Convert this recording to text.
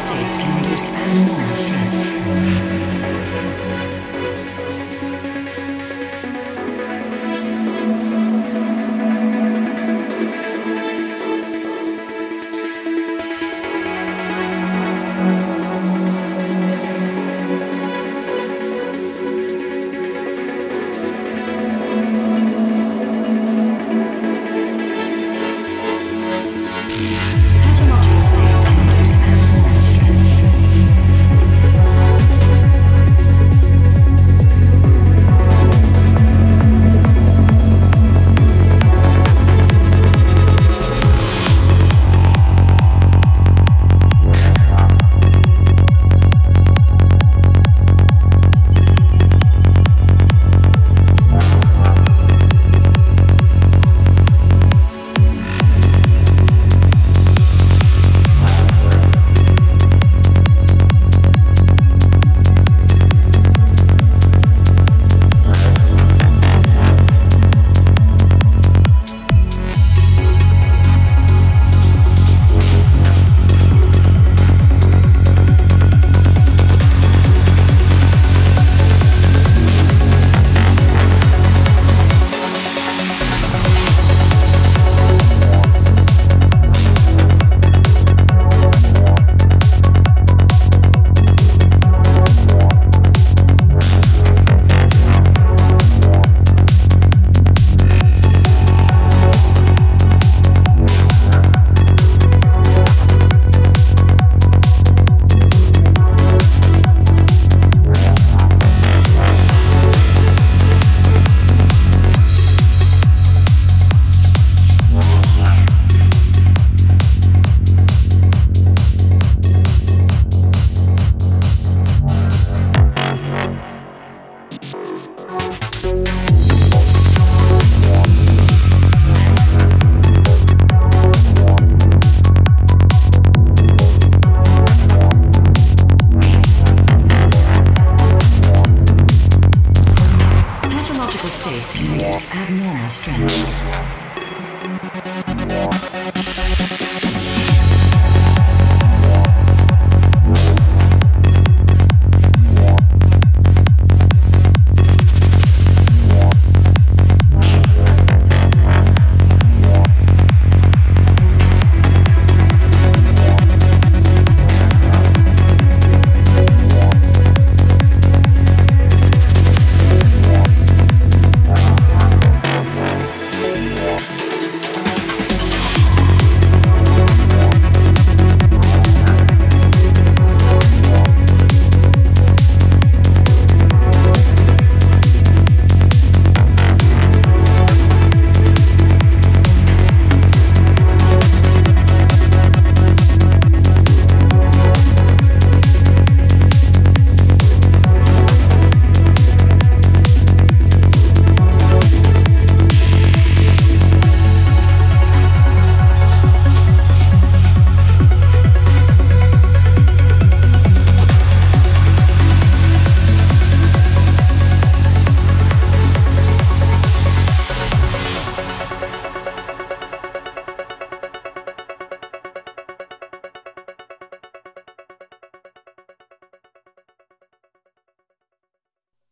States can induce abnormal strength. states can induce abnormal strength.